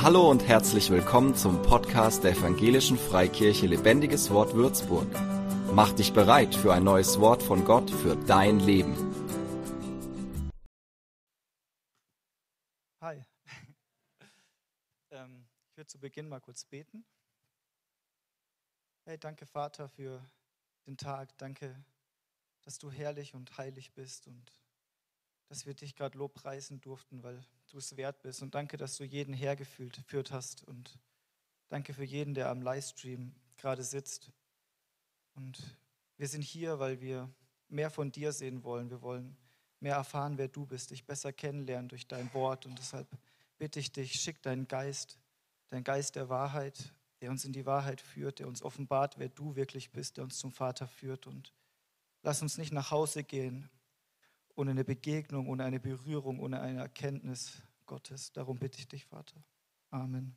Hallo und herzlich willkommen zum Podcast der Evangelischen Freikirche Lebendiges Wort Würzburg. Mach dich bereit für ein neues Wort von Gott für dein Leben. Hi. ähm, ich würde zu Beginn mal kurz beten. Hey, danke Vater für den Tag. Danke, dass du herrlich und heilig bist und dass wir dich gerade lobpreisen durften, weil du es wert bist. Und danke, dass du jeden hergeführt hast. Und danke für jeden, der am Livestream gerade sitzt. Und wir sind hier, weil wir mehr von dir sehen wollen. Wir wollen mehr erfahren, wer du bist, dich besser kennenlernen durch dein Wort. Und deshalb bitte ich dich, schick deinen Geist, deinen Geist der Wahrheit, der uns in die Wahrheit führt, der uns offenbart, wer du wirklich bist, der uns zum Vater führt. Und lass uns nicht nach Hause gehen ohne eine Begegnung, ohne eine Berührung, ohne eine Erkenntnis Gottes. Darum bitte ich dich, Vater. Amen.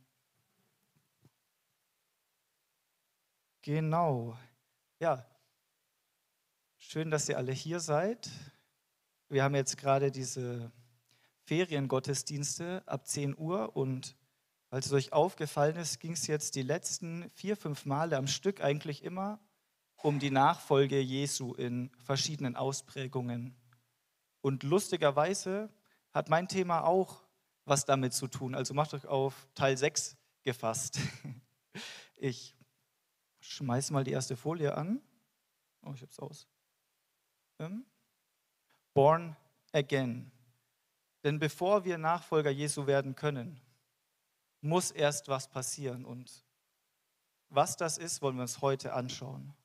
Genau. Ja, schön, dass ihr alle hier seid. Wir haben jetzt gerade diese Feriengottesdienste ab 10 Uhr und weil es euch aufgefallen ist, ging es jetzt die letzten vier, fünf Male am Stück eigentlich immer um die Nachfolge Jesu in verschiedenen Ausprägungen. Und lustigerweise hat mein Thema auch was damit zu tun. Also macht euch auf Teil 6 gefasst. Ich schmeiße mal die erste Folie an. Oh, ich hab's aus. Ähm, Born again. Denn bevor wir Nachfolger Jesu werden können, muss erst was passieren. Und was das ist, wollen wir uns heute anschauen.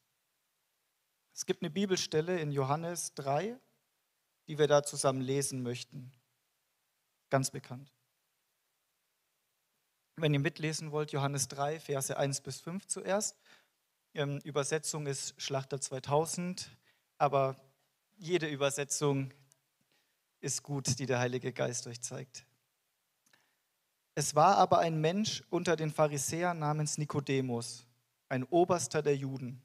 Es gibt eine Bibelstelle in Johannes 3, die wir da zusammen lesen möchten. Ganz bekannt. Wenn ihr mitlesen wollt, Johannes 3, Verse 1 bis 5 zuerst. Ähm, Übersetzung ist Schlachter 2000, aber jede Übersetzung ist gut, die der Heilige Geist euch zeigt. Es war aber ein Mensch unter den Pharisäern namens Nikodemus, ein Oberster der Juden.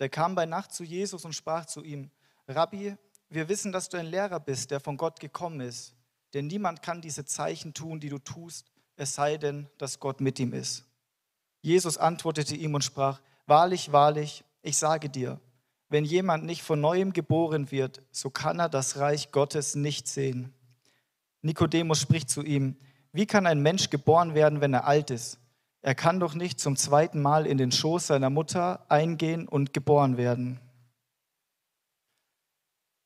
Der kam bei Nacht zu Jesus und sprach zu ihm, Rabbi, wir wissen, dass du ein Lehrer bist, der von Gott gekommen ist. Denn niemand kann diese Zeichen tun, die du tust, es sei denn, dass Gott mit ihm ist. Jesus antwortete ihm und sprach, Wahrlich, wahrlich, ich sage dir, wenn jemand nicht von neuem geboren wird, so kann er das Reich Gottes nicht sehen. Nikodemus spricht zu ihm, wie kann ein Mensch geboren werden, wenn er alt ist? Er kann doch nicht zum zweiten Mal in den Schoß seiner Mutter eingehen und geboren werden.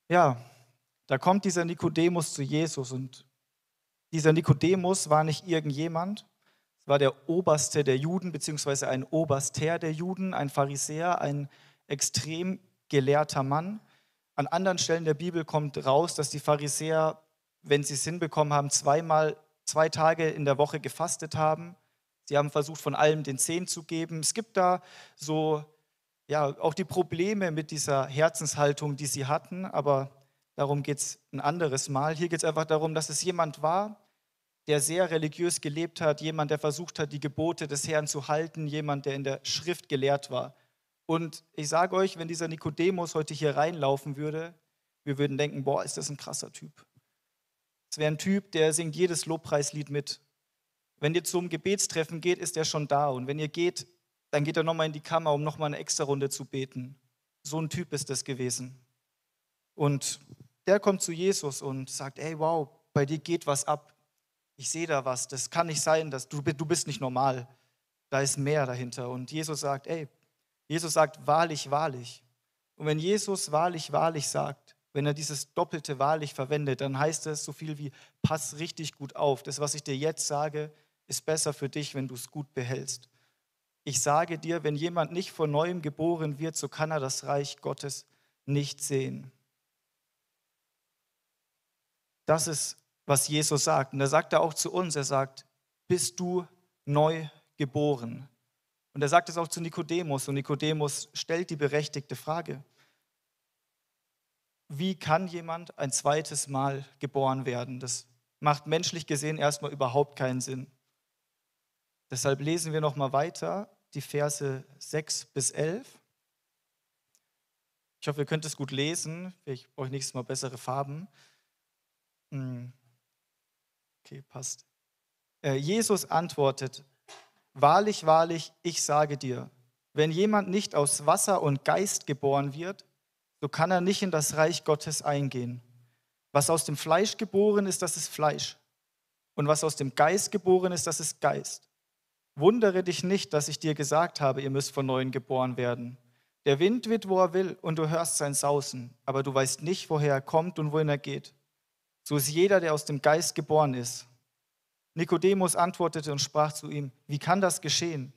Ja, da kommt dieser Nikodemus zu Jesus und dieser Nikodemus war nicht irgendjemand, es war der Oberste der Juden, beziehungsweise ein Oberster der Juden, ein Pharisäer, ein extrem gelehrter Mann. An anderen Stellen der Bibel kommt raus, dass die Pharisäer, wenn sie es hinbekommen haben, zweimal, zwei Tage in der Woche gefastet haben. Sie haben versucht, von allem den Zehn zu geben. Es gibt da so ja, auch die Probleme mit dieser Herzenshaltung, die sie hatten, aber darum geht es ein anderes Mal. Hier geht es einfach darum, dass es jemand war, der sehr religiös gelebt hat, jemand, der versucht hat, die Gebote des Herrn zu halten, jemand, der in der Schrift gelehrt war. Und ich sage euch, wenn dieser Nikodemus heute hier reinlaufen würde, wir würden denken, boah, ist das ein krasser Typ. Es wäre ein Typ, der singt jedes Lobpreislied mit. Wenn ihr zum Gebetstreffen geht, ist er schon da. Und wenn ihr geht, dann geht er nochmal in die Kammer, um nochmal eine extra Runde zu beten. So ein Typ ist das gewesen. Und der kommt zu Jesus und sagt, ey, wow, bei dir geht was ab. Ich sehe da was. Das kann nicht sein, dass du, du bist nicht normal. Da ist mehr dahinter. Und Jesus sagt, ey, Jesus sagt wahrlich, wahrlich. Und wenn Jesus wahrlich, wahrlich sagt, wenn er dieses doppelte wahrlich verwendet, dann heißt es so viel wie, pass richtig gut auf. Das, was ich dir jetzt sage, ist besser für dich, wenn du es gut behältst. Ich sage dir, wenn jemand nicht von neuem geboren wird, so kann er das Reich Gottes nicht sehen. Das ist, was Jesus sagt. Und er sagt er auch zu uns, er sagt, bist du neu geboren? Und er sagt es auch zu Nikodemus. Und Nikodemus stellt die berechtigte Frage. Wie kann jemand ein zweites Mal geboren werden? Das macht menschlich gesehen erstmal überhaupt keinen Sinn. Deshalb lesen wir noch mal weiter die Verse 6 bis 11. Ich hoffe, ihr könnt es gut lesen. Ich brauche nächstes Mal bessere Farben. Hm. Okay, passt. Äh, Jesus antwortet, wahrlich, wahrlich, ich sage dir, wenn jemand nicht aus Wasser und Geist geboren wird, so kann er nicht in das Reich Gottes eingehen. Was aus dem Fleisch geboren ist, das ist Fleisch. Und was aus dem Geist geboren ist, das ist Geist. Wundere dich nicht, dass ich dir gesagt habe, ihr müsst von neuem geboren werden. Der Wind wird, wo er will, und du hörst sein Sausen, aber du weißt nicht, woher er kommt und wohin er geht. So ist jeder, der aus dem Geist geboren ist. Nikodemus antwortete und sprach zu ihm, wie kann das geschehen?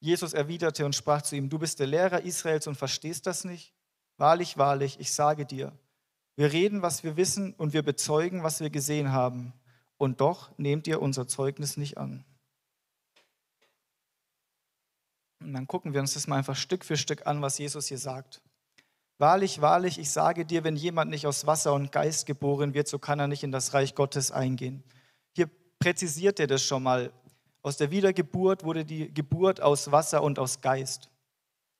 Jesus erwiderte und sprach zu ihm, du bist der Lehrer Israels und verstehst das nicht? Wahrlich, wahrlich, ich sage dir, wir reden, was wir wissen und wir bezeugen, was wir gesehen haben. Und doch nehmt ihr unser Zeugnis nicht an. Und dann gucken wir uns das mal einfach Stück für Stück an, was Jesus hier sagt. Wahrlich, wahrlich, ich sage dir, wenn jemand nicht aus Wasser und Geist geboren wird, so kann er nicht in das Reich Gottes eingehen. Hier präzisiert er das schon mal. Aus der Wiedergeburt wurde die Geburt aus Wasser und aus Geist.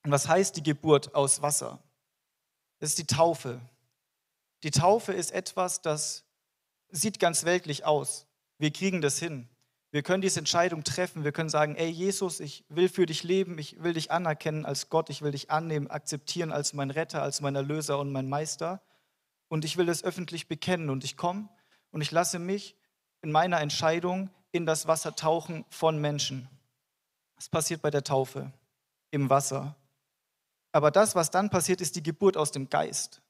Und was heißt die Geburt aus Wasser? Das ist die Taufe. Die Taufe ist etwas, das sieht ganz weltlich aus. Wir kriegen das hin. Wir können diese Entscheidung treffen. Wir können sagen, ey Jesus, ich will für dich leben, ich will dich anerkennen als Gott, ich will dich annehmen, akzeptieren als mein Retter, als mein Erlöser und mein Meister. Und ich will es öffentlich bekennen. Und ich komme und ich lasse mich in meiner Entscheidung in das Wasser tauchen von Menschen. Das passiert bei der Taufe im Wasser. Aber das, was dann passiert, ist die Geburt aus dem Geist.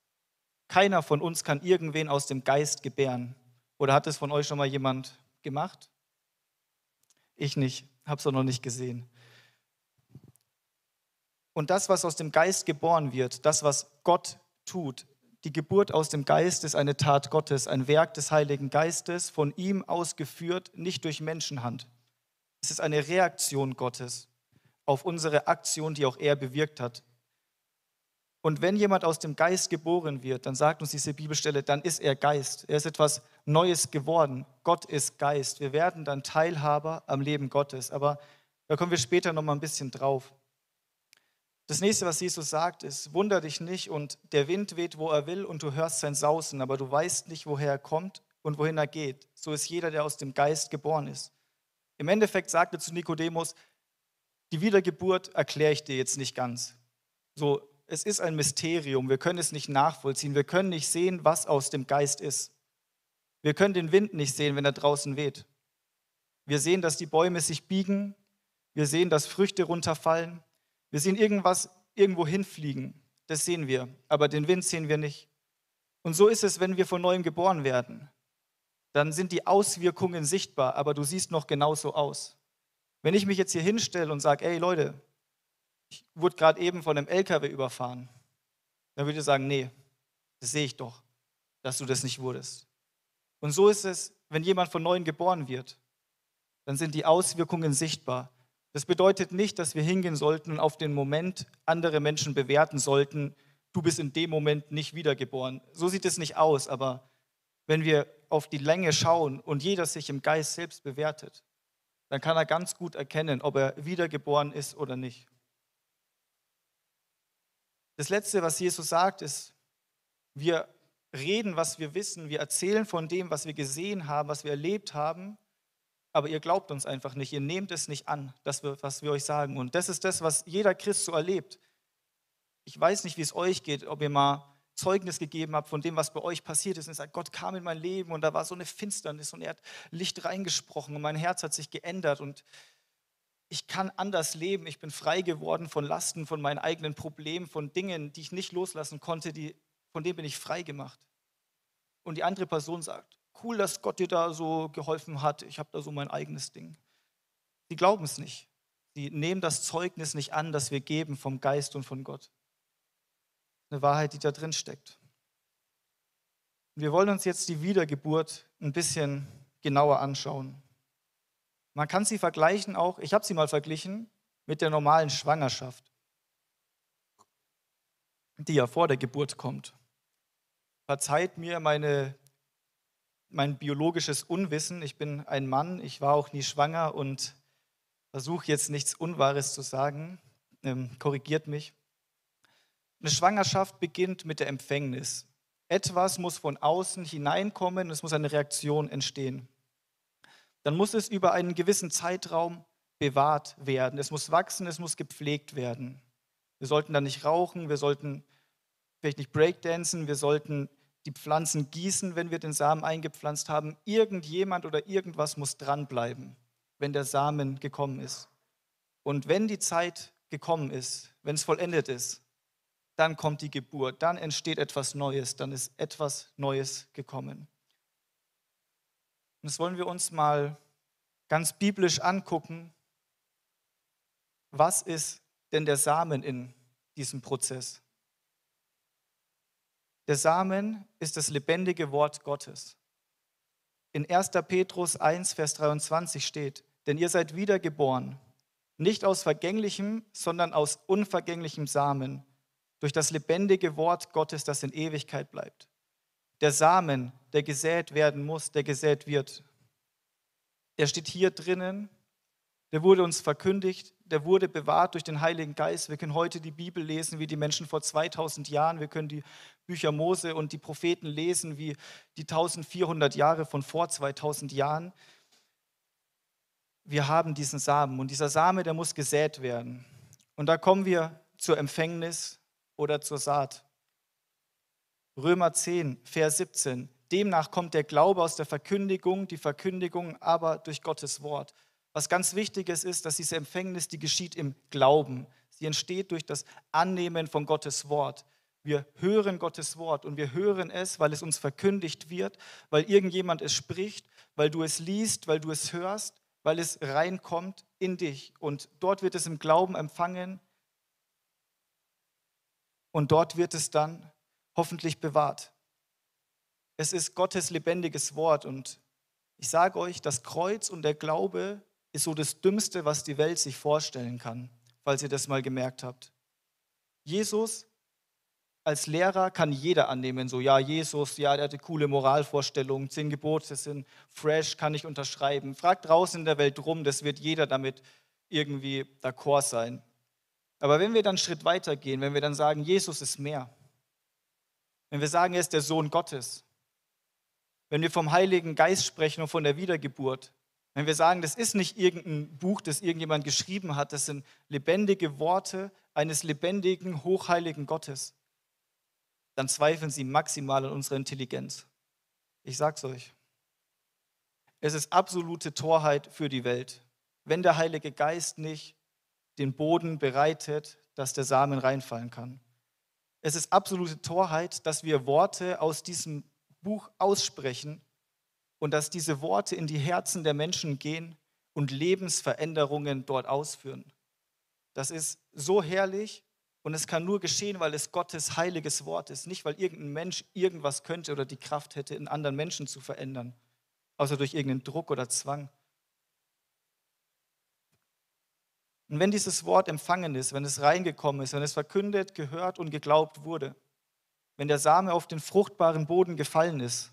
Keiner von uns kann irgendwen aus dem Geist gebären. Oder hat es von euch schon mal jemand gemacht? Ich nicht, habe es auch noch nicht gesehen. Und das, was aus dem Geist geboren wird, das, was Gott tut, die Geburt aus dem Geist ist eine Tat Gottes, ein Werk des Heiligen Geistes, von ihm ausgeführt, nicht durch Menschenhand. Es ist eine Reaktion Gottes auf unsere Aktion, die auch er bewirkt hat. Und wenn jemand aus dem Geist geboren wird, dann sagt uns diese Bibelstelle, dann ist er Geist. Er ist etwas Neues geworden. Gott ist Geist. Wir werden dann Teilhaber am Leben Gottes. Aber da kommen wir später noch mal ein bisschen drauf. Das nächste, was Jesus sagt, ist: Wunder dich nicht und der Wind weht, wo er will und du hörst sein Sausen, aber du weißt nicht, woher er kommt und wohin er geht. So ist jeder, der aus dem Geist geboren ist. Im Endeffekt sagte zu Nikodemus: Die Wiedergeburt erkläre ich dir jetzt nicht ganz. So, es ist ein Mysterium, wir können es nicht nachvollziehen, wir können nicht sehen, was aus dem Geist ist. Wir können den Wind nicht sehen, wenn er draußen weht. Wir sehen, dass die Bäume sich biegen, wir sehen, dass Früchte runterfallen, wir sehen irgendwas irgendwo hinfliegen, das sehen wir, aber den Wind sehen wir nicht. Und so ist es, wenn wir von neuem geboren werden. Dann sind die Auswirkungen sichtbar, aber du siehst noch genauso aus. Wenn ich mich jetzt hier hinstelle und sage, ey Leute, ich wurde gerade eben von einem LKW überfahren, dann würde ich sagen, nee, das sehe ich doch, dass du das nicht wurdest. Und so ist es, wenn jemand von neuem geboren wird, dann sind die Auswirkungen sichtbar. Das bedeutet nicht, dass wir hingehen sollten und auf den Moment andere Menschen bewerten sollten, du bist in dem Moment nicht wiedergeboren. So sieht es nicht aus, aber wenn wir auf die Länge schauen und jeder sich im Geist selbst bewertet, dann kann er ganz gut erkennen, ob er wiedergeboren ist oder nicht. Das Letzte, was Jesus sagt, ist, wir reden, was wir wissen, wir erzählen von dem, was wir gesehen haben, was wir erlebt haben, aber ihr glaubt uns einfach nicht, ihr nehmt es nicht an, das, was wir euch sagen. Und das ist das, was jeder Christ so erlebt. Ich weiß nicht, wie es euch geht, ob ihr mal Zeugnis gegeben habt von dem, was bei euch passiert ist. Und ihr sagt, Gott kam in mein Leben und da war so eine Finsternis und er hat Licht reingesprochen und mein Herz hat sich geändert und ich kann anders leben, ich bin frei geworden von Lasten, von meinen eigenen Problemen, von Dingen, die ich nicht loslassen konnte, die, von denen bin ich frei gemacht. Und die andere Person sagt, cool, dass Gott dir da so geholfen hat, ich habe da so mein eigenes Ding. Sie glauben es nicht. Sie nehmen das Zeugnis nicht an, das wir geben vom Geist und von Gott. Eine Wahrheit, die da drin steckt. wir wollen uns jetzt die Wiedergeburt ein bisschen genauer anschauen. Man kann sie vergleichen auch, ich habe sie mal verglichen mit der normalen Schwangerschaft, die ja vor der Geburt kommt. Verzeiht mir meine, mein biologisches Unwissen. Ich bin ein Mann, ich war auch nie schwanger und versuche jetzt nichts Unwahres zu sagen. Ähm, korrigiert mich. Eine Schwangerschaft beginnt mit der Empfängnis. Etwas muss von außen hineinkommen, es muss eine Reaktion entstehen. dann muss es über einen gewissen Zeitraum bewahrt werden. Es muss wachsen, es muss gepflegt werden. Wir sollten dann nicht rauchen, wir sollten vielleicht nicht breakdancen, wir sollten die Pflanzen gießen, wenn wir den Samen eingepflanzt haben. Irgendjemand oder irgendwas muss dranbleiben, wenn der Samen gekommen ist. Und wenn die Zeit gekommen ist, wenn es vollendet ist, dann kommt die Geburt, dann entsteht etwas Neues, dann ist etwas Neues gekommen. Und das wollen wir uns mal ganz biblisch angucken. Was ist denn der Samen in diesem Prozess? Der Samen ist das lebendige Wort Gottes. In 1. Petrus 1, Vers 23 steht, denn ihr seid wiedergeboren, nicht aus vergänglichem, sondern aus unvergänglichem Samen, durch das lebendige Wort Gottes, das in Ewigkeit bleibt. Der Samen, der gesät werden muss, der gesät wird, der steht hier drinnen, der wurde uns verkündigt, der wurde bewahrt durch den Heiligen Geist. Wir können heute die Bibel lesen wie die Menschen vor 2000 Jahren. Wir können die Bücher Mose und die Propheten lesen wie die 1400 Jahre von vor 2000 Jahren. Wir haben diesen Samen und dieser Same, der muss gesät werden. Und da kommen wir zur Empfängnis oder zur Saat. Römer 10, Vers 17. Demnach kommt der Glaube aus der Verkündigung, die Verkündigung aber durch Gottes Wort. Was ganz wichtig ist, ist, dass diese Empfängnis, die geschieht im Glauben. Sie entsteht durch das Annehmen von Gottes Wort. Wir hören Gottes Wort und wir hören es, weil es uns verkündigt wird, weil irgendjemand es spricht, weil du es liest, weil du es hörst, weil es reinkommt in dich. Und dort wird es im Glauben empfangen und dort wird es dann hoffentlich bewahrt. Es ist Gottes lebendiges Wort und ich sage euch, das Kreuz und der Glaube ist so das Dümmste, was die Welt sich vorstellen kann, falls ihr das mal gemerkt habt. Jesus als Lehrer kann jeder annehmen, so ja, Jesus, ja, der hatte coole Moralvorstellungen, zehn Gebote sind fresh, kann ich unterschreiben. Fragt draußen in der Welt rum, das wird jeder damit irgendwie d'accord sein. Aber wenn wir dann einen Schritt weiter gehen, wenn wir dann sagen, Jesus ist mehr, wenn wir sagen, er ist der Sohn Gottes, wenn wir vom Heiligen Geist sprechen und von der Wiedergeburt, wenn wir sagen, das ist nicht irgendein Buch, das irgendjemand geschrieben hat, das sind lebendige Worte eines lebendigen, hochheiligen Gottes, dann zweifeln sie maximal an unserer Intelligenz. Ich sag's euch. Es ist absolute Torheit für die Welt, wenn der Heilige Geist nicht den Boden bereitet, dass der Samen reinfallen kann. Es ist absolute Torheit, dass wir Worte aus diesem Buch aussprechen und dass diese Worte in die Herzen der Menschen gehen und Lebensveränderungen dort ausführen. Das ist so herrlich und es kann nur geschehen, weil es Gottes heiliges Wort ist, nicht weil irgendein Mensch irgendwas könnte oder die Kraft hätte, in anderen Menschen zu verändern, außer durch irgendeinen Druck oder Zwang. Und wenn dieses Wort empfangen ist, wenn es reingekommen ist, wenn es verkündet, gehört und geglaubt wurde, wenn der Same auf den fruchtbaren Boden gefallen ist,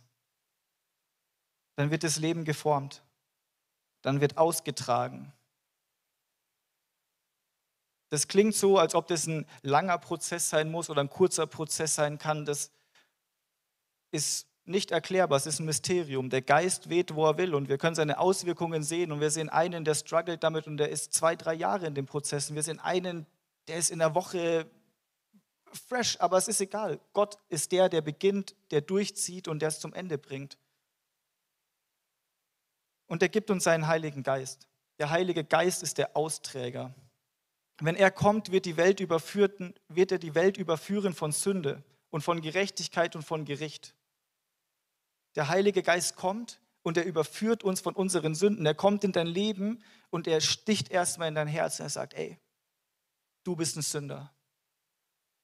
dann wird das Leben geformt, dann wird ausgetragen. Das klingt so, als ob das ein langer Prozess sein muss oder ein kurzer Prozess sein kann. Das ist nicht erklärbar, es ist ein Mysterium. Der Geist weht, wo er will und wir können seine Auswirkungen sehen und wir sehen einen, der struggelt damit und der ist zwei, drei Jahre in dem Prozess und wir sehen einen, der ist in der Woche fresh, aber es ist egal. Gott ist der, der beginnt, der durchzieht und der es zum Ende bringt. Und er gibt uns seinen Heiligen Geist. Der Heilige Geist ist der Austräger. Wenn er kommt, wird, die Welt überführten, wird er die Welt überführen von Sünde und von Gerechtigkeit und von Gericht. Der Heilige Geist kommt und er überführt uns von unseren Sünden. Er kommt in dein Leben und er sticht erstmal in dein Herz und er sagt, ey, du bist ein Sünder.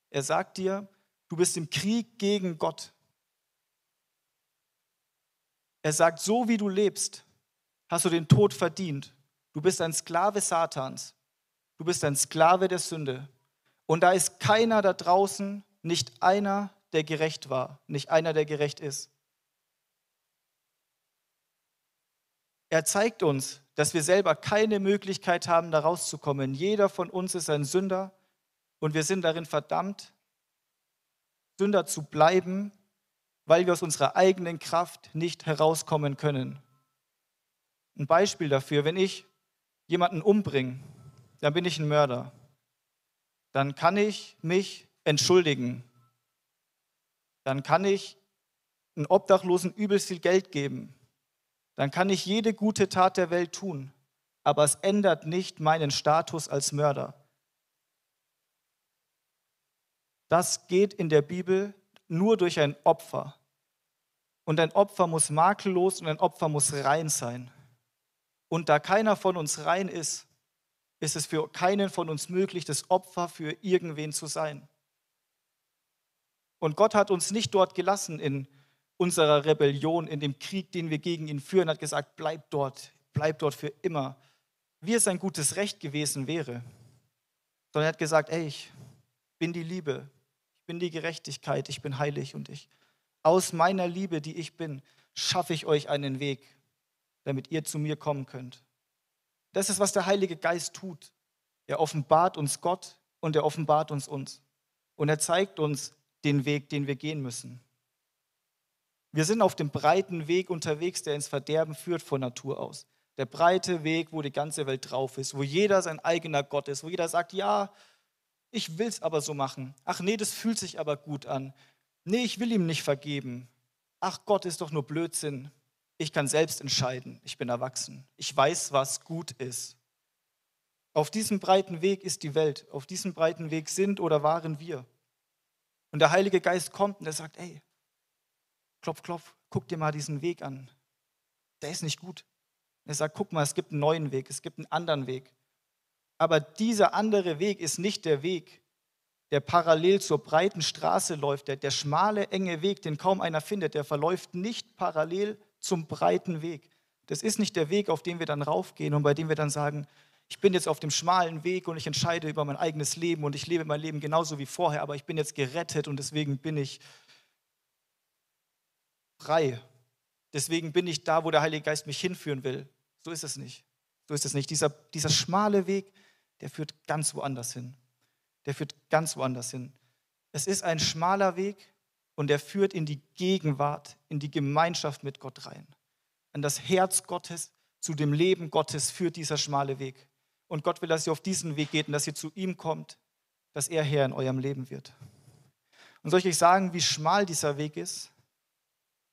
Er sagt dir, du bist im Krieg gegen Gott. Er sagt, so wie du lebst, hast du den Tod verdient. Du bist ein Sklave Satans. Du bist ein Sklave der Sünde. Und da ist keiner da draußen, nicht einer, der gerecht war, nicht einer, der gerecht ist. Er zeigt uns, dass wir selber keine Möglichkeit haben, da rauszukommen. Jeder von uns ist ein Sünder und wir sind darin verdammt, Sünder zu bleiben, weil wir aus unserer eigenen Kraft nicht herauskommen können. Ein Beispiel dafür, wenn ich jemanden umbringe, dann bin ich ein Mörder. Dann kann ich mich entschuldigen. Dann kann ich einen Obdachlosen übelst viel Geld geben. Dann kann ich jede gute Tat der Welt tun, aber es ändert nicht meinen Status als Mörder. Das geht in der Bibel nur durch ein Opfer. Und ein Opfer muss makellos und ein Opfer muss rein sein. Und da keiner von uns rein ist, ist es für keinen von uns möglich, das Opfer für irgendwen zu sein. Und Gott hat uns nicht dort gelassen in unserer Rebellion, in dem Krieg, den wir gegen ihn führen, hat gesagt, bleib dort, bleib dort für immer, wie es ein gutes Recht gewesen wäre. Sondern er hat gesagt, ey, ich bin die Liebe, ich bin die Gerechtigkeit, ich bin heilig und ich, aus meiner Liebe, die ich bin, schaffe ich euch einen Weg, damit ihr zu mir kommen könnt. Das ist, was der Heilige Geist tut. Er offenbart uns Gott und er offenbart uns uns. Und er zeigt uns den Weg, den wir gehen müssen. Wir sind auf dem breiten Weg unterwegs, der ins Verderben führt von Natur aus. Der breite Weg, wo die ganze Welt drauf ist, wo jeder sein eigener Gott ist, wo jeder sagt, ja, ich will es aber so machen. Ach nee, das fühlt sich aber gut an. Nee, ich will ihm nicht vergeben. Ach, Gott ist doch nur Blödsinn. Ich kann selbst entscheiden. Ich bin erwachsen. Ich weiß, was gut ist. Auf diesem breiten Weg ist die Welt. Auf diesem breiten Weg sind oder waren wir. Und der Heilige Geist kommt und er sagt, ey, klopf, klopf, guck dir mal diesen Weg an. Der ist nicht gut. Er sagt, guck mal, es gibt einen neuen Weg, es gibt einen anderen Weg. Aber dieser andere Weg ist nicht der Weg, der parallel zur breiten Straße läuft. Der, der schmale, enge Weg, den kaum einer findet, der verläuft nicht parallel zum breiten Weg. Das ist nicht der Weg, auf den wir dann raufgehen und bei dem wir dann sagen, ich bin jetzt auf dem schmalen Weg und ich entscheide über mein eigenes Leben und ich lebe mein Leben genauso wie vorher, aber ich bin jetzt gerettet und deswegen bin ich frei. Deswegen bin ich da, wo der Heilige Geist mich hinführen will. So ist es nicht. So ist es nicht. Dieser, dieser schmale Weg, der führt ganz woanders hin. Der führt ganz woanders hin. Es ist ein schmaler Weg und der führt in die Gegenwart, in die Gemeinschaft mit Gott rein. An das Herz Gottes, zu dem Leben Gottes führt dieser schmale Weg. Und Gott will, dass ihr auf diesen Weg geht und dass ihr zu ihm kommt, dass er Herr in eurem Leben wird. Und soll ich euch sagen, wie schmal dieser Weg ist?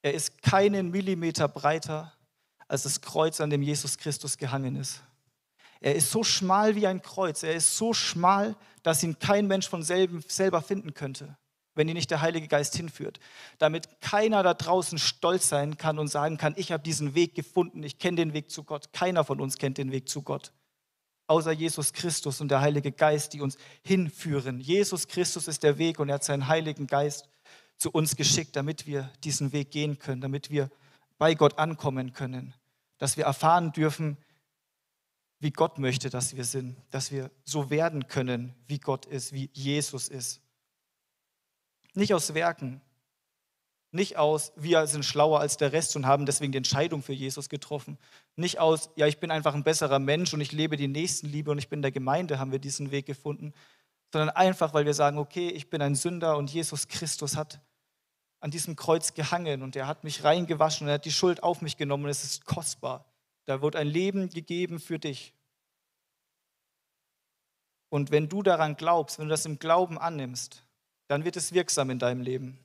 Er ist keinen Millimeter breiter als das Kreuz, an dem Jesus Christus gehangen ist. Er ist so schmal wie ein Kreuz. Er ist so schmal, dass ihn kein Mensch von selber finden könnte, wenn ihn nicht der Heilige Geist hinführt. Damit keiner da draußen stolz sein kann und sagen kann, ich habe diesen Weg gefunden, ich kenne den Weg zu Gott. Keiner von uns kennt den Weg zu Gott, außer Jesus Christus und der Heilige Geist, die uns hinführen. Jesus Christus ist der Weg und er hat seinen Heiligen Geist zu uns geschickt, damit wir diesen Weg gehen können, damit wir bei Gott ankommen können, dass wir erfahren dürfen, wie Gott möchte, dass wir sind, dass wir so werden können, wie Gott ist, wie Jesus ist. Nicht aus Werken, nicht aus, wir sind schlauer als der Rest und haben deswegen die Entscheidung für Jesus getroffen. Nicht aus, ja, ich bin einfach ein besserer Mensch und ich lebe die Nächstenliebe und ich bin der Gemeinde, haben wir diesen Weg gefunden, sondern einfach, weil wir sagen, okay, ich bin ein Sünder und Jesus Christus hat an diesem Kreuz gehangen und er hat mich reingewaschen und er hat die Schuld auf mich genommen und es ist kostbar. Da wird ein Leben gegeben für dich. Und wenn du daran glaubst, wenn du das im Glauben annimmst, dann wird es wirksam in deinem Leben.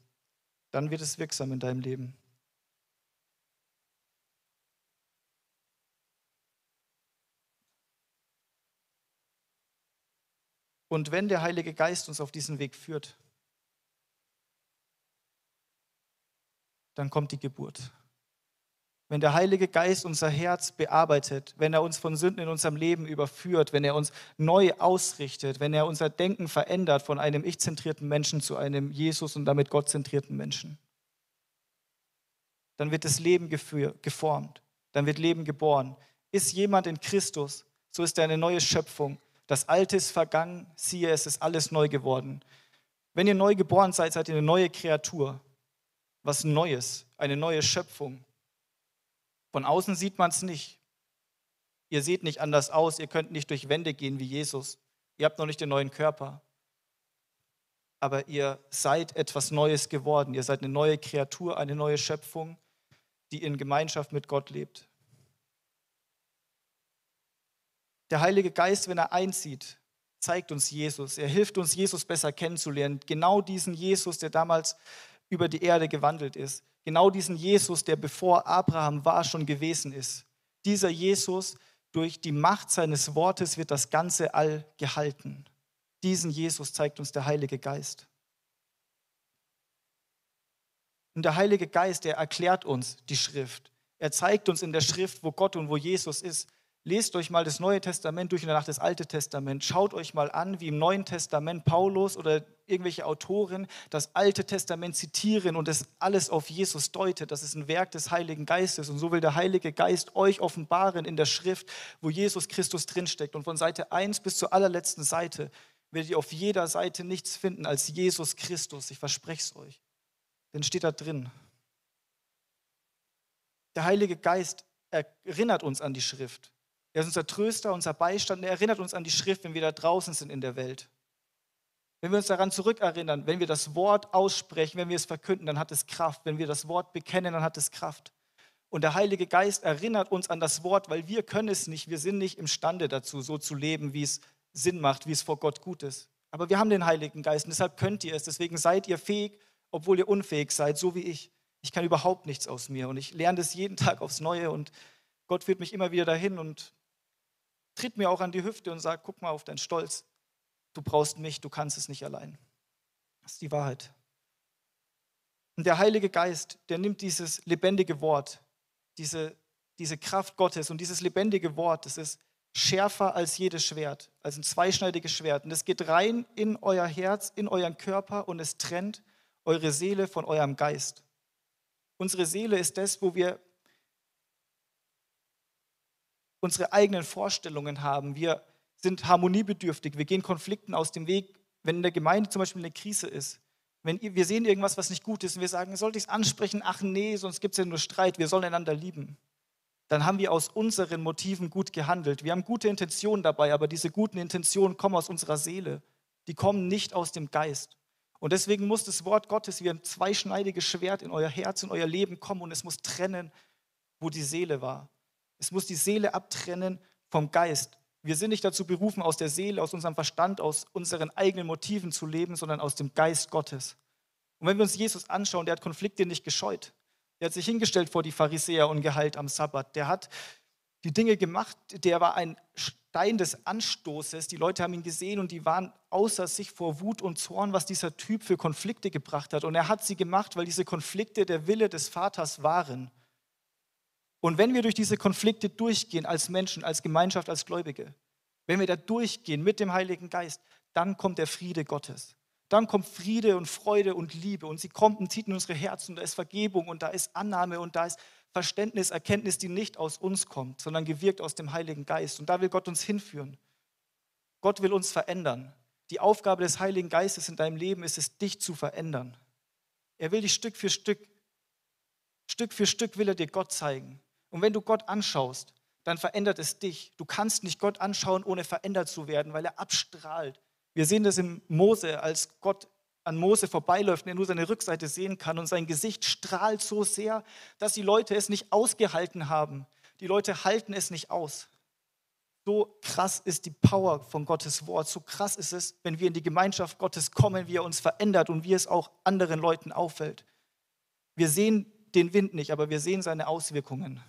Dann wird es wirksam in deinem Leben. Und wenn der Heilige Geist uns auf diesen Weg führt, dann kommt die Geburt. Wenn der Heilige Geist unser Herz bearbeitet, wenn er uns von Sünden in unserem Leben überführt, wenn er uns neu ausrichtet, wenn er unser Denken verändert von einem ich-zentrierten Menschen zu einem Jesus und damit Gott-zentrierten Menschen, dann wird das Leben geformt, dann wird Leben geboren. Ist jemand in Christus, so ist er eine neue Schöpfung. Das Alte ist vergangen, siehe, es ist alles neu geworden. Wenn ihr neu geboren seid, seid ihr eine neue Kreatur was Neues, eine neue Schöpfung. Von außen sieht man es nicht. Ihr seht nicht anders aus, ihr könnt nicht durch Wände gehen wie Jesus. Ihr habt noch nicht den neuen Körper. Aber ihr seid etwas Neues geworden. Ihr seid eine neue Kreatur, eine neue Schöpfung, die in Gemeinschaft mit Gott lebt. Der Heilige Geist, wenn er einzieht, zeigt uns Jesus. Er hilft uns, Jesus besser kennenzulernen. Genau diesen Jesus, der damals über die Erde gewandelt ist. Genau diesen Jesus, der bevor Abraham war, schon gewesen ist. Dieser Jesus, durch die Macht seines Wortes wird das ganze All gehalten. Diesen Jesus zeigt uns der Heilige Geist. Und der Heilige Geist, der erklärt uns die Schrift. Er zeigt uns in der Schrift, wo Gott und wo Jesus ist. Lest euch mal das Neue Testament durch und danach das Alte Testament. Schaut euch mal an, wie im Neuen Testament Paulus oder irgendwelche Autoren das Alte Testament zitieren und es alles auf Jesus deutet. Das ist ein Werk des Heiligen Geistes. Und so will der Heilige Geist euch offenbaren in der Schrift, wo Jesus Christus drinsteckt. Und von Seite 1 bis zur allerletzten Seite werdet ihr auf jeder Seite nichts finden als Jesus Christus. Ich verspreche es euch. Denn steht da drin. Der Heilige Geist erinnert uns an die Schrift. Er ist unser Tröster, unser Beistand. Er erinnert uns an die Schrift, wenn wir da draußen sind in der Welt. Wenn wir uns daran zurückerinnern, wenn wir das Wort aussprechen, wenn wir es verkünden, dann hat es Kraft. Wenn wir das Wort bekennen, dann hat es Kraft. Und der Heilige Geist erinnert uns an das Wort, weil wir können es nicht. Wir sind nicht imstande dazu, so zu leben, wie es Sinn macht, wie es vor Gott gut ist. Aber wir haben den Heiligen Geist und deshalb könnt ihr es. Deswegen seid ihr fähig, obwohl ihr unfähig seid, so wie ich. Ich kann überhaupt nichts aus mir und ich lerne das jeden Tag aufs Neue und Gott führt mich immer wieder dahin und tritt mir auch an die Hüfte und sagt, guck mal auf deinen Stolz. Du brauchst mich, du kannst es nicht allein. Das ist die Wahrheit. Und der Heilige Geist, der nimmt dieses lebendige Wort, diese, diese Kraft Gottes und dieses lebendige Wort, das ist schärfer als jedes Schwert, als ein zweischneidiges Schwert. Und es geht rein in euer Herz, in euren Körper und es trennt eure Seele von eurem Geist. Unsere Seele ist das, wo wir unsere eigenen Vorstellungen haben. Wir sind harmoniebedürftig. Wir gehen Konflikten aus dem Weg, wenn in der Gemeinde zum Beispiel eine Krise ist. Wenn wir sehen irgendwas, was nicht gut ist und wir sagen, sollte ich es ansprechen? Ach nee, sonst gibt es ja nur Streit. Wir sollen einander lieben. Dann haben wir aus unseren Motiven gut gehandelt. Wir haben gute Intentionen dabei, aber diese guten Intentionen kommen aus unserer Seele. Die kommen nicht aus dem Geist. Und deswegen muss das Wort Gottes wie ein zweischneidiges Schwert in euer Herz, in euer Leben kommen und es muss trennen, wo die Seele war. Es muss die Seele abtrennen vom Geist. Wir sind nicht dazu berufen, aus der Seele, aus unserem Verstand, aus unseren eigenen Motiven zu leben, sondern aus dem Geist Gottes. Und wenn wir uns Jesus anschauen, der hat Konflikte nicht gescheut. Der hat sich hingestellt vor die Pharisäer und geheilt am Sabbat. Der hat die Dinge gemacht, der war ein Stein des Anstoßes. Die Leute haben ihn gesehen und die waren außer sich vor Wut und Zorn, was dieser Typ für Konflikte gebracht hat. Und er hat sie gemacht, weil diese Konflikte der Wille des Vaters waren. Und wenn wir durch diese Konflikte durchgehen als Menschen, als Gemeinschaft, als Gläubige, wenn wir da durchgehen mit dem Heiligen Geist, dann kommt der Friede Gottes. Dann kommt Friede und Freude und Liebe und sie kommt und zieht in unsere Herzen und da ist Vergebung und da ist Annahme und da ist Verständnis, Erkenntnis, die nicht aus uns kommt, sondern gewirkt aus dem Heiligen Geist. Und da will Gott uns hinführen. Gott will uns verändern. Die Aufgabe des Heiligen Geistes in deinem Leben ist es, dich zu verändern. Er will dich Stück für Stück, Stück für Stück will er dir Gott zeigen. Und wenn du Gott anschaust, dann verändert es dich. Du kannst nicht Gott anschauen, ohne verändert zu werden, weil er abstrahlt. Wir sehen das im Mose, als Gott an Mose vorbeiläuft und er nur seine Rückseite sehen kann und sein Gesicht strahlt so sehr, dass die Leute es nicht ausgehalten haben. Die Leute halten es nicht aus. So krass ist die Power von Gottes Wort. So krass ist es, wenn wir in die Gemeinschaft Gottes kommen, wie er uns verändert und wie es auch anderen Leuten auffällt. Wir sehen den Wind nicht, aber wir sehen seine Auswirkungen.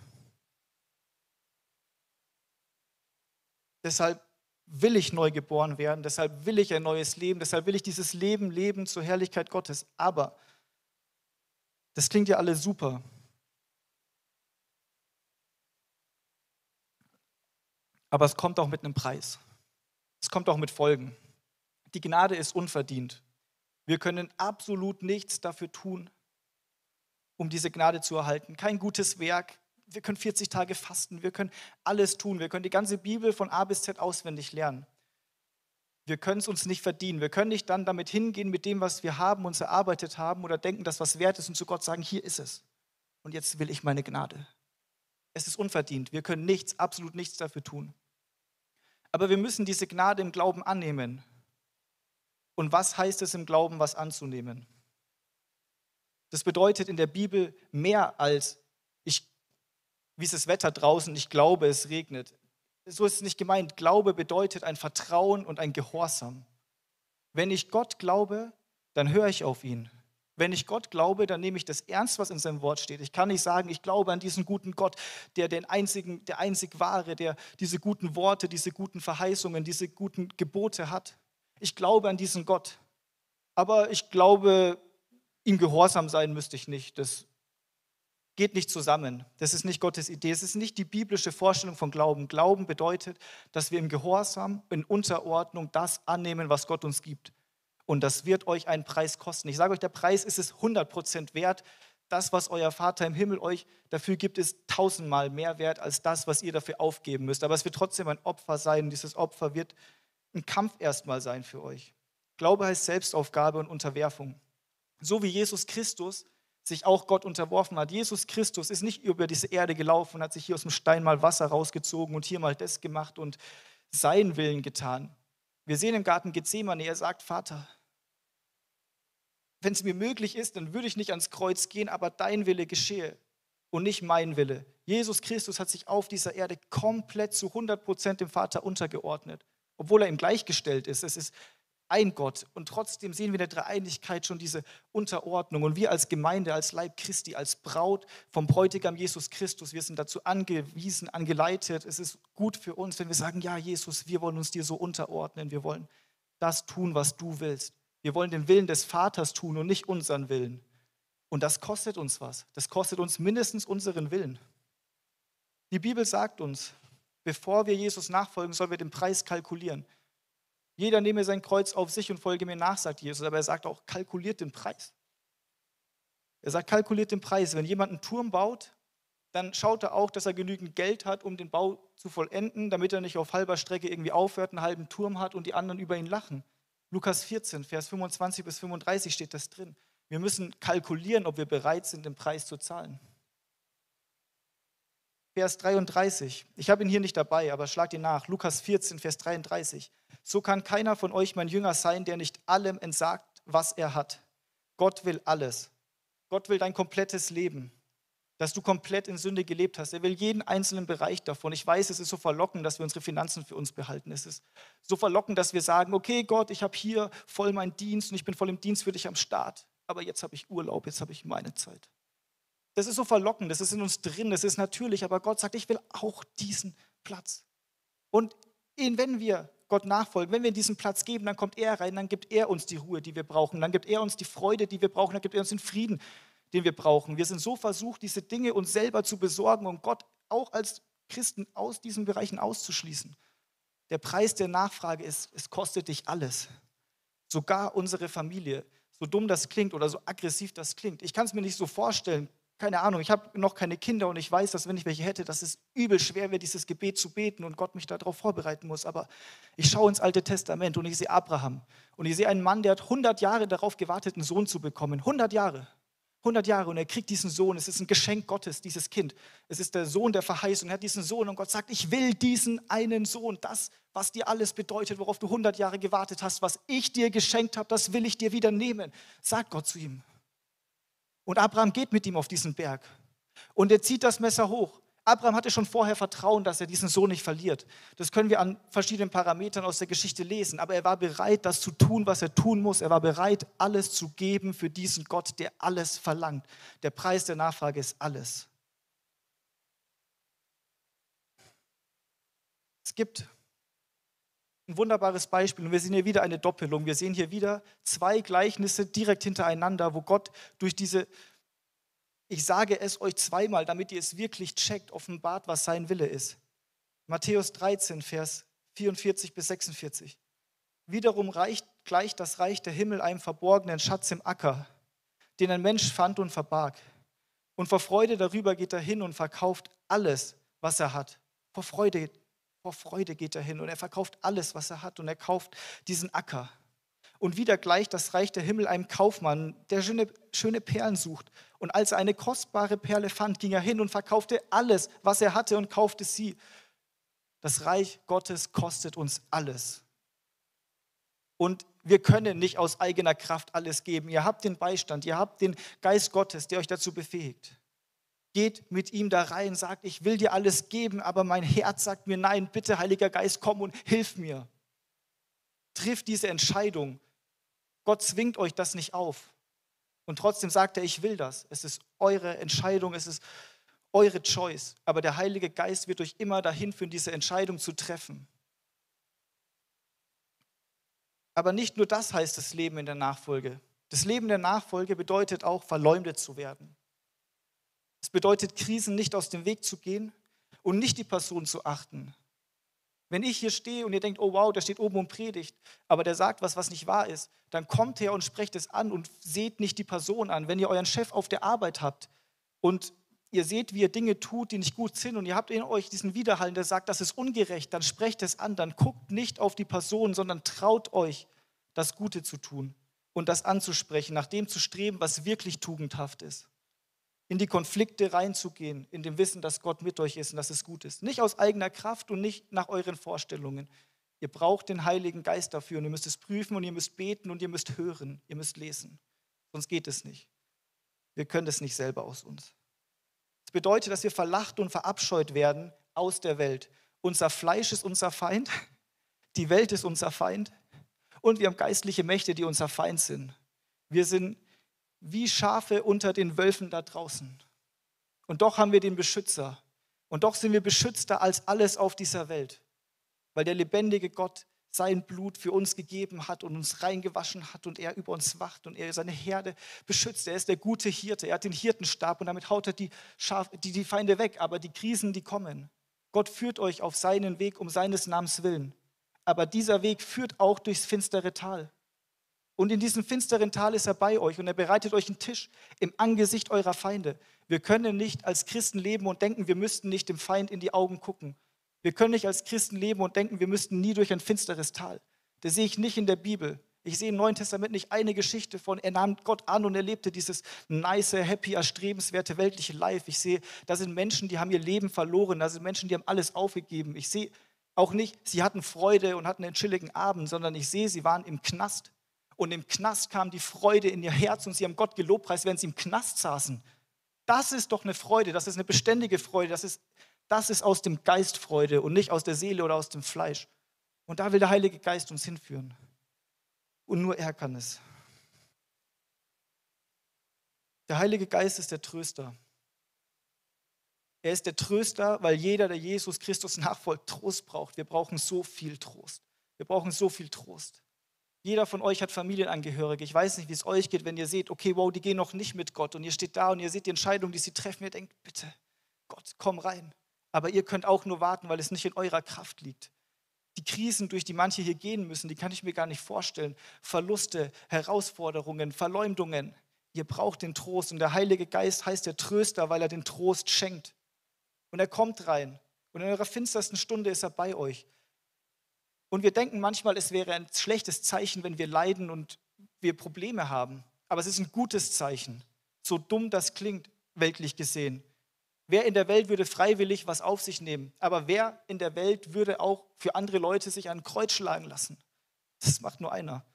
Deshalb will ich neu geboren werden, deshalb will ich ein neues Leben, deshalb will ich dieses Leben leben zur Herrlichkeit Gottes. Aber das klingt ja alles super. Aber es kommt auch mit einem Preis. Es kommt auch mit Folgen. Die Gnade ist unverdient. Wir können absolut nichts dafür tun, um diese Gnade zu erhalten. Kein gutes Werk, wir können 40 Tage fasten, wir können alles tun, wir können die ganze Bibel von A bis Z auswendig lernen. Wir können es uns nicht verdienen. Wir können nicht dann damit hingehen mit dem, was wir haben, uns erarbeitet haben oder denken, dass was wert ist und zu Gott sagen, hier ist es. Und jetzt will ich meine Gnade. Es ist unverdient. Wir können nichts, absolut nichts dafür tun. Aber wir müssen diese Gnade im Glauben annehmen. Und was heißt es im Glauben, was anzunehmen? Das bedeutet in der Bibel mehr als wie ist das Wetter draußen? Ich glaube, es regnet. so ist es nicht gemeint. Glaube bedeutet ein Vertrauen und ein Gehorsam. Wenn ich Gott glaube, dann höre ich auf ihn. Wenn ich Gott glaube, dann nehme ich das ernst, was in seinem Wort steht. Ich kann nicht sagen, ich glaube an diesen guten Gott, der den einzigen, der einzig wahre, der diese guten Worte, diese guten Verheißungen, diese guten Gebote hat. Ich glaube an diesen Gott. Aber ich glaube, ihm gehorsam sein müsste ich nicht. Das geht nicht zusammen. Das ist nicht Gottes Idee. Es ist nicht die biblische Vorstellung von Glauben. Glauben bedeutet, dass wir im Gehorsam, in Unterordnung das annehmen, was Gott uns gibt. Und das wird euch einen Preis kosten. Ich sage euch, der Preis ist es 100% wert. Das, was euer Vater im Himmel euch dafür gibt, ist tausendmal mehr wert als das, was ihr dafür aufgeben müsst. Aber es wird trotzdem ein Opfer sein. Dieses Opfer wird ein Kampf erstmal sein für euch. Glaube heißt Selbstaufgabe und Unterwerfung. So wie Jesus Christus sich auch Gott unterworfen hat. Jesus Christus ist nicht über diese Erde gelaufen und hat sich hier aus dem Stein mal Wasser rausgezogen und hier mal das gemacht und seinen Willen getan. Wir sehen im Garten Gethsemane, er sagt, Vater, wenn es mir möglich ist, dann würde ich nicht ans Kreuz gehen, aber dein Wille geschehe und nicht mein Wille. Jesus Christus hat sich auf dieser Erde komplett zu 100 Prozent dem Vater untergeordnet, obwohl er ihm gleichgestellt ist. Es ist ein Gott und trotzdem sehen wir in der Dreieinigkeit schon diese Unterordnung. Und wir als Gemeinde, als Leib Christi, als Braut vom Bräutigam Jesus Christus, wir sind dazu angewiesen, angeleitet. Es ist gut für uns, wenn wir sagen, ja Jesus, wir wollen uns dir so unterordnen, wir wollen das tun, was du willst. Wir wollen den Willen des Vaters tun und nicht unseren Willen. Und das kostet uns was. Das kostet uns mindestens unseren Willen. Die Bibel sagt uns, bevor wir Jesus nachfolgen, sollen wir den Preis kalkulieren. Jeder nehme sein Kreuz auf sich und folge mir nach, sagt Jesus. Aber er sagt auch, kalkuliert den Preis. Er sagt, kalkuliert den Preis. Wenn jemand einen Turm baut, dann schaut er auch, dass er genügend Geld hat, um den Bau zu vollenden, damit er nicht auf halber Strecke irgendwie aufhört, einen halben Turm hat und die anderen über ihn lachen. Lukas 14, Vers 25 bis 35 steht das drin. Wir müssen kalkulieren, ob wir bereit sind, den Preis zu zahlen. Vers 33. Ich habe ihn hier nicht dabei, aber schlag ihn nach. Lukas 14, Vers 33. So kann keiner von euch mein Jünger sein, der nicht allem entsagt, was er hat. Gott will alles. Gott will dein komplettes Leben dass du komplett in Sünde gelebt hast. Er will jeden einzelnen Bereich davon. Ich weiß, es ist so verlockend, dass wir unsere Finanzen für uns behalten. Es ist so verlockend, dass wir sagen, okay Gott, ich habe hier voll meinen Dienst und ich bin voll im Dienst für dich am Start. Aber jetzt habe ich Urlaub, jetzt habe ich meine Zeit. Das ist so verlockend, das ist in uns drin, das ist natürlich, aber Gott sagt, ich will auch diesen Platz. Und wenn wir Gott nachfolgen, wenn wir diesen Platz geben, dann kommt er rein, dann gibt er uns die Ruhe, die wir brauchen, dann gibt er uns die Freude, die wir brauchen, dann gibt er uns den Frieden, den wir brauchen. Wir sind so versucht, diese Dinge uns selber zu besorgen und Gott auch als Christen aus diesen Bereichen auszuschließen. Der Preis der Nachfrage ist, es kostet dich alles. Sogar unsere Familie. So dumm das klingt oder so aggressiv das klingt. Ich kann es mir nicht so vorstellen. Keine Ahnung, ich habe noch keine Kinder und ich weiß, dass wenn ich welche hätte, dass es übel schwer wäre, dieses Gebet zu beten und Gott mich darauf vorbereiten muss. Aber ich schaue ins Alte Testament und ich sehe Abraham und ich sehe einen Mann, der hat 100 Jahre darauf gewartet, einen Sohn zu bekommen. 100 Jahre. 100 Jahre und er kriegt diesen Sohn. Es ist ein Geschenk Gottes, dieses Kind. Es ist der Sohn der Verheißung. Er hat diesen Sohn und Gott sagt, ich will diesen einen Sohn. Das, was dir alles bedeutet, worauf du 100 Jahre gewartet hast, was ich dir geschenkt habe, das will ich dir wieder nehmen. Sagt Gott zu ihm. Und Abraham geht mit ihm auf diesen Berg. Und er zieht das Messer hoch. Abraham hatte schon vorher Vertrauen, dass er diesen Sohn nicht verliert. Das können wir an verschiedenen Parametern aus der Geschichte lesen. Aber er war bereit, das zu tun, was er tun muss. Er war bereit, alles zu geben für diesen Gott, der alles verlangt. Der Preis der Nachfrage ist alles. Es gibt ein wunderbares Beispiel und wir sehen hier wieder eine Doppelung. Wir sehen hier wieder zwei Gleichnisse direkt hintereinander, wo Gott durch diese ich sage es euch zweimal, damit ihr es wirklich checkt, offenbart, was sein Wille ist. Matthäus 13, Vers 44 bis 46. Wiederum reicht, gleicht das Reich der Himmel einem verborgenen Schatz im Acker, den ein Mensch fand und verbarg. Und vor Freude darüber geht er hin und verkauft alles, was er hat. Vor Freude, vor Freude geht er hin und er verkauft alles, was er hat und er kauft diesen Acker. Und wieder gleicht das Reich der Himmel einem Kaufmann, der schöne, schöne Perlen sucht. Und als er eine kostbare Perle fand, ging er hin und verkaufte alles, was er hatte und kaufte sie. Das Reich Gottes kostet uns alles. Und wir können nicht aus eigener Kraft alles geben. Ihr habt den Beistand, ihr habt den Geist Gottes, der euch dazu befähigt. Geht mit ihm da rein, sagt, ich will dir alles geben, aber mein Herz sagt mir, nein, bitte, Heiliger Geist, komm und hilf mir. Trifft diese Entscheidung. Gott zwingt euch das nicht auf. Und trotzdem sagt er, ich will das. Es ist eure Entscheidung, es ist eure Choice. Aber der Heilige Geist wird euch immer dahin führen, diese Entscheidung zu treffen. Aber nicht nur das heißt das Leben in der Nachfolge. Das Leben der Nachfolge bedeutet auch, verleumdet zu werden. Es bedeutet, Krisen nicht aus dem Weg zu gehen und nicht die Person zu achten. Wenn ich hier stehe und ihr denkt, oh wow, der steht oben und predigt, aber der sagt was, was nicht wahr ist, dann kommt her und sprecht es an und seht nicht die Person an. Wenn ihr euren Chef auf der Arbeit habt und ihr seht, wie er Dinge tut, die nicht gut sind und ihr habt in euch diesen Widerhall, der sagt, das ist ungerecht, dann sprecht es an, dann guckt nicht auf die Person, sondern traut euch, das Gute zu tun und das anzusprechen, nach dem zu streben, was wirklich tugendhaft ist in die Konflikte reinzugehen, in dem Wissen, dass Gott mit euch ist und dass es gut ist. Nicht aus eigener Kraft und nicht nach euren Vorstellungen. Ihr braucht den Heiligen Geist dafür und ihr müsst es prüfen und ihr müsst beten und ihr müsst hören, ihr müsst lesen. Sonst geht es nicht. Wir können es nicht selber aus uns. Das bedeutet, dass wir verlacht und verabscheut werden aus der Welt. Unser Fleisch ist unser Feind, die Welt ist unser Feind und wir haben geistliche Mächte, die unser Feind sind. Wir sind wie Schafe unter den Wölfen da draußen. Und doch haben wir den Beschützer. Und doch sind wir beschützter als alles auf dieser Welt, weil der lebendige Gott sein Blut für uns gegeben hat und uns reingewaschen hat und er über uns wacht und er seine Herde beschützt. Er ist der gute Hirte. Er hat den Hirtenstab und damit haut er die, Schaf, die, die Feinde weg. Aber die Krisen, die kommen. Gott führt euch auf seinen Weg um seines Namens willen. Aber dieser Weg führt auch durchs finstere Tal. Und in diesem finsteren Tal ist er bei euch und er bereitet euch einen Tisch im Angesicht eurer Feinde. Wir können nicht als Christen leben und denken, wir müssten nicht dem Feind in die Augen gucken. Wir können nicht als Christen leben und denken, wir müssten nie durch ein finsteres Tal. Das sehe ich nicht in der Bibel. Ich sehe im Neuen Testament nicht eine Geschichte von, er nahm Gott an und er lebte dieses nice, happy, erstrebenswerte weltliche Life. Ich sehe, da sind Menschen, die haben ihr Leben verloren. Da sind Menschen, die haben alles aufgegeben. Ich sehe auch nicht, sie hatten Freude und hatten einen chilligen Abend, sondern ich sehe, sie waren im Knast und im Knast kam die Freude in ihr Herz und sie haben Gott gelobpreist, während sie im Knast saßen. Das ist doch eine Freude, das ist eine beständige Freude, das ist, das ist aus dem Geist Freude und nicht aus der Seele oder aus dem Fleisch. Und da will der Heilige Geist uns hinführen. Und nur er kann es. Der Heilige Geist ist der Tröster. Er ist der Tröster, weil jeder, der Jesus Christus nachfolgt, Trost braucht. Wir brauchen so viel Trost. Wir brauchen so viel Trost. Jeder von euch hat Familienangehörige. Ich weiß nicht, wie es euch geht, wenn ihr seht, okay, wow, die gehen noch nicht mit Gott und ihr steht da und ihr seht die Entscheidung, die sie treffen. Ihr denkt, bitte, Gott, komm rein. Aber ihr könnt auch nur warten, weil es nicht in eurer Kraft liegt. Die Krisen, durch die manche hier gehen müssen, die kann ich mir gar nicht vorstellen. Verluste, Herausforderungen, Verleumdungen. Ihr braucht den Trost und der Heilige Geist heißt der Tröster, weil er den Trost schenkt. Und er kommt rein. Und in eurer finstersten Stunde ist er bei euch. Und wir denken manchmal, es wäre ein schlechtes Zeichen, wenn wir leiden und wir Probleme haben. Aber es ist ein gutes Zeichen. So dumm das klingt, weltlich gesehen. Wer in der Welt würde freiwillig was auf sich nehmen? Aber wer in der Welt würde auch für andere Leute sich ein Kreuz schlagen lassen? Das macht nur einer.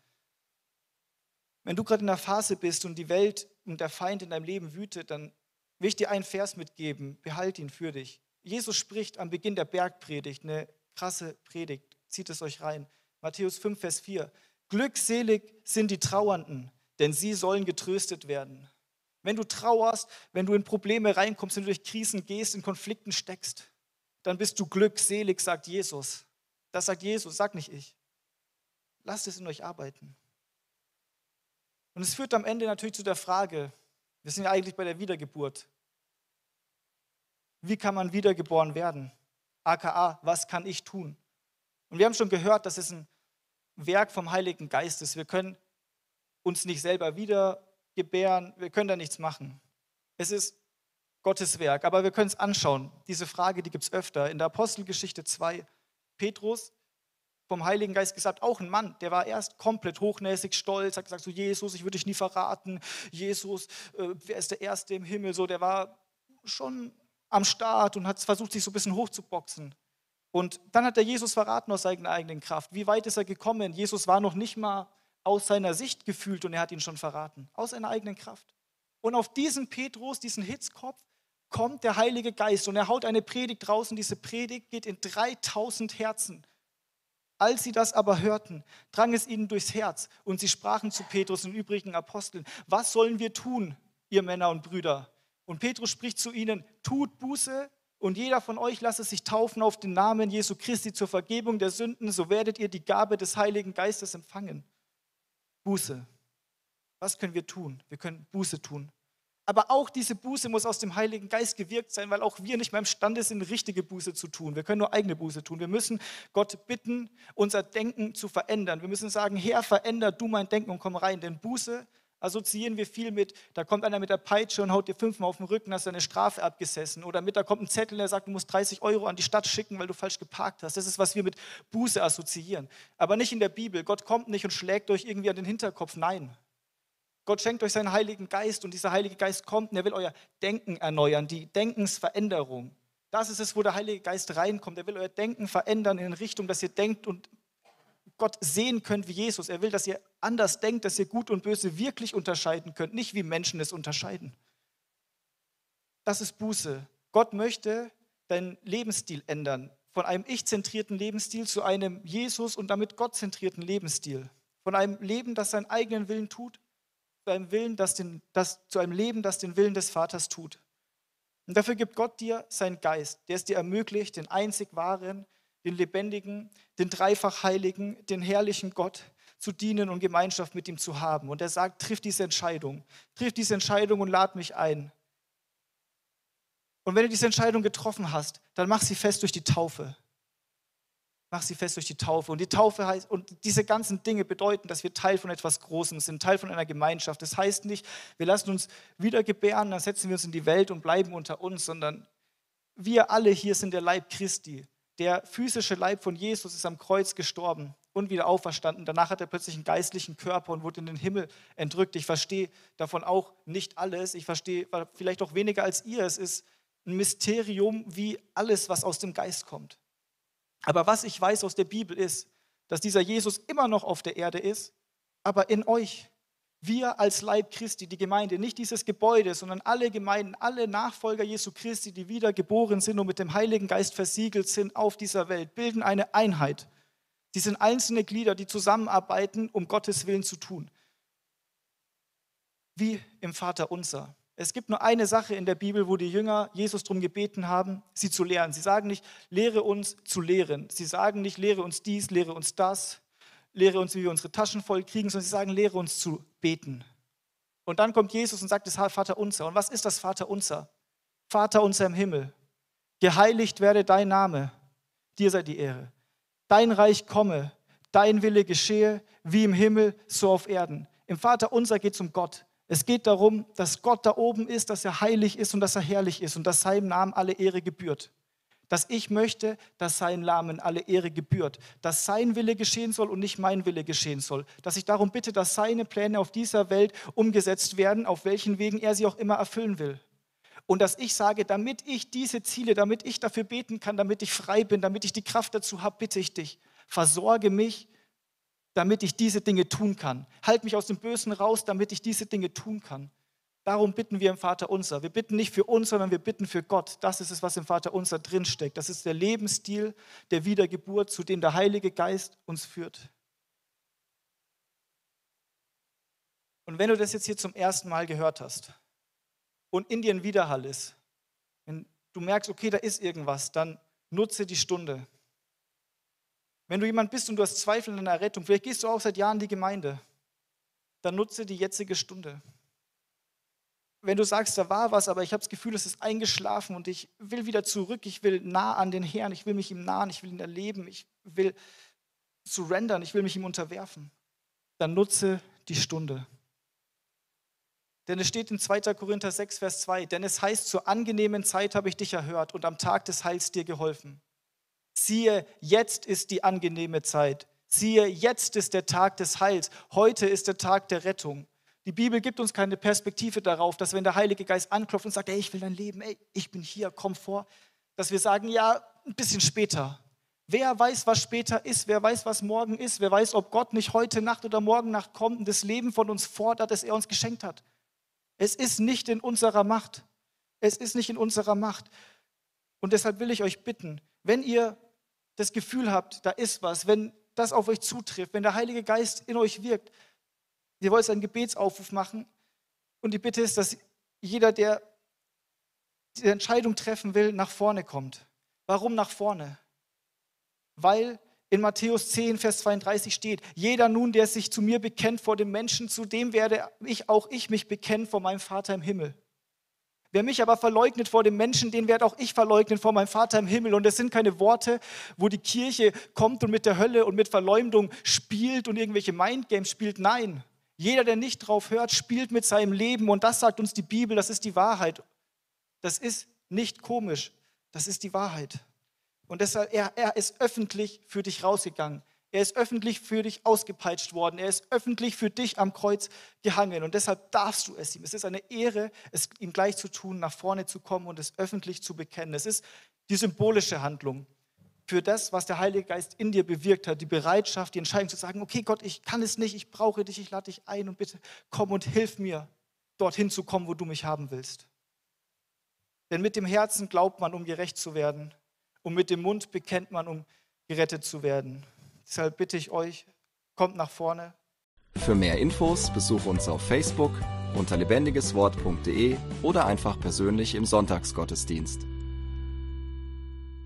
Wenn du gerade in einer Phase bist und die Welt und der Feind in deinem Leben wütet, dann will ich dir einen Vers mitgeben. Behalt ihn für dich. Jesus spricht am Beginn der Bergpredigt, eine krasse Predigt. Zieht es euch rein. Matthäus 5, Vers 4. Glückselig sind die Trauernden, denn sie sollen getröstet werden. Wenn du trauerst, wenn du in Probleme reinkommst, wenn du durch Krisen gehst, in Konflikten steckst, dann bist du glückselig, sagt Jesus. Das sagt Jesus, sag nicht ich. Lasst es in euch arbeiten. Und es führt am Ende natürlich zu der Frage, wir sind ja eigentlich bei der Wiedergeburt. Wie kann man wiedergeboren werden? AKA, was kann ich tun? Und wir haben schon gehört, das ist ein Werk vom Heiligen Geistes. Wir können uns nicht selber wiedergebären, wir können da nichts machen. Es ist Gottes Werk, aber wir können es anschauen. Diese Frage, die gibt es öfter. In der Apostelgeschichte 2, Petrus, vom Heiligen Geist gesagt, auch ein Mann, der war erst komplett hochnäsig, stolz, hat gesagt, so Jesus, ich würde dich nie verraten, Jesus, äh, wer ist der Erste im Himmel, so, der war schon am Start und hat versucht, sich so ein bisschen hochzuboxen. Und dann hat er Jesus verraten aus seiner eigenen Kraft. Wie weit ist er gekommen? Jesus war noch nicht mal aus seiner Sicht gefühlt und er hat ihn schon verraten. Aus seiner eigenen Kraft. Und auf diesen Petrus, diesen Hitzkopf, kommt der Heilige Geist und er haut eine Predigt und diese Predigt geht in 3000 Herzen. Als sie das aber hörten, drang es ihnen durchs Herz und sie sprachen zu Petrus und übrigen Aposteln, was sollen wir tun, ihr Männer und Brüder? Und Petrus spricht zu ihnen, tut Buße und jeder von euch lasse sich taufen auf den Namen Jesu Christi zur Vergebung der Sünden, so werdet ihr die Gabe des Heiligen Geistes empfangen. Buße. Was können wir tun? Wir können Buße tun. Aber auch diese Buße muss aus dem Heiligen Geist gewirkt sein, weil auch wir nicht mehr imstande sind, richtige Buße zu tun. Wir können nur eigene Buße tun. Wir müssen Gott bitten, unser Denken zu verändern. Wir müssen sagen, Herr, veränder du mein Denken und komm rein. Denn Buße assoziieren wir viel mit, da kommt einer mit der Peitsche und haut dir fünfmal auf den Rücken, hast du eine Strafe abgesessen. Oder mit, da kommt ein Zettel, der sagt, du musst 30 Euro an die Stadt schicken, weil du falsch geparkt hast. Das ist, was wir mit Buße assoziieren. Aber nicht in der Bibel. Gott kommt nicht und schlägt euch irgendwie an den Hinterkopf. Nein. Gott schenkt euch seinen Heiligen Geist und dieser Heilige Geist kommt und er will euer Denken erneuern, die Denkensveränderung. Das ist es, wo der Heilige Geist reinkommt. Er will euer Denken verändern in Richtung, dass ihr denkt und Gott sehen könnt wie Jesus. Er will, dass ihr anders denkt, dass ihr Gut und Böse wirklich unterscheiden könnt, nicht wie Menschen es unterscheiden. Das ist Buße. Gott möchte deinen Lebensstil ändern. Von einem ich-zentrierten Lebensstil zu einem Jesus- und damit Gott-zentrierten Lebensstil. Von einem Leben, das seinen eigenen Willen tut, zu einem, Willen, das den, das, zu einem Leben, das den Willen des Vaters tut. Und dafür gibt Gott dir seinen Geist, der es dir ermöglicht, den einzig wahren, den lebendigen, den dreifach heiligen, den herrlichen Gott zu dienen und Gemeinschaft mit ihm zu haben. Und er sagt, triff diese Entscheidung, triff diese Entscheidung und lad mich ein. Und wenn du diese Entscheidung getroffen hast, dann mach sie fest durch die Taufe mach sie fest durch die Taufe. Und die Taufe heißt, und diese ganzen Dinge bedeuten, dass wir Teil von etwas Großem sind, Teil von einer Gemeinschaft. Das heißt nicht, wir lassen uns wieder gebären, dann setzen wir uns in die Welt und bleiben unter uns, sondern wir alle hier sind der Leib Christi. Der physische Leib von Jesus ist am Kreuz gestorben und wieder auferstanden. Danach hat er plötzlich einen geistlichen Körper und wurde in den Himmel entrückt. Ich verstehe davon auch nicht alles. Ich verstehe vielleicht auch weniger als ihr. Es ist ein Mysterium wie alles, was aus dem Geist kommt. Aber was ich weiß aus der Bibel ist, dass dieser Jesus immer noch auf der Erde ist, aber in euch. Wir als Leib Christi, die Gemeinde, nicht dieses Gebäude, sondern alle Gemeinden, alle Nachfolger Jesu Christi, die wiedergeboren sind und mit dem Heiligen Geist versiegelt sind auf dieser Welt, bilden eine Einheit. Sie sind einzelne Glieder, die zusammenarbeiten, um Gottes Willen zu tun. Wie im Vater unser. Es gibt nur eine Sache in der Bibel, wo die Jünger Jesus darum gebeten haben, sie zu lehren. Sie sagen nicht, lehre uns zu lehren. Sie sagen nicht, lehre uns dies, lehre uns das, lehre uns, wie wir unsere Taschen voll kriegen, sondern sie sagen, lehre uns zu beten. Und dann kommt Jesus und sagt das Vater unser. Und was ist das Vater unser? Vater unser im Himmel, geheiligt werde dein Name, dir sei die Ehre. Dein Reich komme, dein Wille geschehe, wie im Himmel, so auf Erden. Im Vater unser geht es um Gott. Es geht darum, dass Gott da oben ist, dass er heilig ist und dass er herrlich ist und dass seinem Namen alle Ehre gebührt. Dass ich möchte, dass seinem Namen alle Ehre gebührt. Dass sein Wille geschehen soll und nicht mein Wille geschehen soll. Dass ich darum bitte, dass seine Pläne auf dieser Welt umgesetzt werden, auf welchen Wegen er sie auch immer erfüllen will. Und dass ich sage, damit ich diese Ziele, damit ich dafür beten kann, damit ich frei bin, damit ich die Kraft dazu habe, bitte ich dich, versorge mich damit ich diese Dinge tun kann. Halt mich aus dem Bösen raus, damit ich diese Dinge tun kann. Darum bitten wir im Vater unser. Wir bitten nicht für uns, sondern wir bitten für Gott. Das ist es, was im Vater unser drinsteckt. Das ist der Lebensstil der Wiedergeburt, zu dem der Heilige Geist uns führt. Und wenn du das jetzt hier zum ersten Mal gehört hast und in dir ein Widerhall ist, wenn du merkst, okay, da ist irgendwas, dann nutze die Stunde. Wenn du jemand bist und du hast Zweifel an deiner Rettung, vielleicht gehst du auch seit Jahren in die Gemeinde, dann nutze die jetzige Stunde. Wenn du sagst, da war was, aber ich habe das Gefühl, es ist eingeschlafen und ich will wieder zurück, ich will nah an den Herrn, ich will mich ihm nahen, ich will ihn erleben, ich will surrendern, ich will mich ihm unterwerfen, dann nutze die Stunde. Denn es steht in 2. Korinther 6, Vers 2, denn es heißt, zur angenehmen Zeit habe ich dich erhört und am Tag des Heils dir geholfen. Siehe, jetzt ist die angenehme Zeit. Siehe, jetzt ist der Tag des Heils. Heute ist der Tag der Rettung. Die Bibel gibt uns keine Perspektive darauf, dass wenn der Heilige Geist anklopft und sagt, ey, ich will dein Leben, ey, ich bin hier, komm vor, dass wir sagen, ja, ein bisschen später. Wer weiß, was später ist? Wer weiß, was morgen ist? Wer weiß, ob Gott nicht heute Nacht oder morgen Nacht kommt und das Leben von uns fordert, das er uns geschenkt hat? Es ist nicht in unserer Macht. Es ist nicht in unserer Macht. Und deshalb will ich euch bitten, wenn ihr das Gefühl habt, da ist was, wenn das auf euch zutrifft, wenn der Heilige Geist in euch wirkt, ihr wollt einen Gebetsaufruf machen. Und die Bitte ist, dass jeder, der die Entscheidung treffen will, nach vorne kommt. Warum nach vorne? Weil in Matthäus 10, Vers 32 steht, jeder nun, der sich zu mir bekennt vor dem Menschen, zu dem werde ich auch ich mich bekennen vor meinem Vater im Himmel. Wer mich aber verleugnet vor dem Menschen, den werde auch ich verleugnen vor meinem Vater im Himmel. Und das sind keine Worte, wo die Kirche kommt und mit der Hölle und mit Verleumdung spielt und irgendwelche Mindgames spielt. Nein, jeder, der nicht drauf hört, spielt mit seinem Leben. Und das sagt uns die Bibel, das ist die Wahrheit. Das ist nicht komisch, das ist die Wahrheit. Und deshalb, er, er ist öffentlich für dich rausgegangen. Er ist öffentlich für dich ausgepeitscht worden. Er ist öffentlich für dich am Kreuz gehangen. Und deshalb darfst du es ihm. Es ist eine Ehre, es ihm gleich zu tun, nach vorne zu kommen und es öffentlich zu bekennen. Es ist die symbolische Handlung für das, was der Heilige Geist in dir bewirkt hat. Die Bereitschaft, die Entscheidung zu sagen, okay Gott, ich kann es nicht, ich brauche dich, ich lade dich ein und bitte komm und hilf mir, dorthin zu kommen, wo du mich haben willst. Denn mit dem Herzen glaubt man, um gerecht zu werden und mit dem Mund bekennt man, um gerettet zu werden. Deshalb bitte ich euch, kommt nach vorne. Für mehr Infos besuche uns auf Facebook unter lebendigeswort.de oder einfach persönlich im Sonntagsgottesdienst.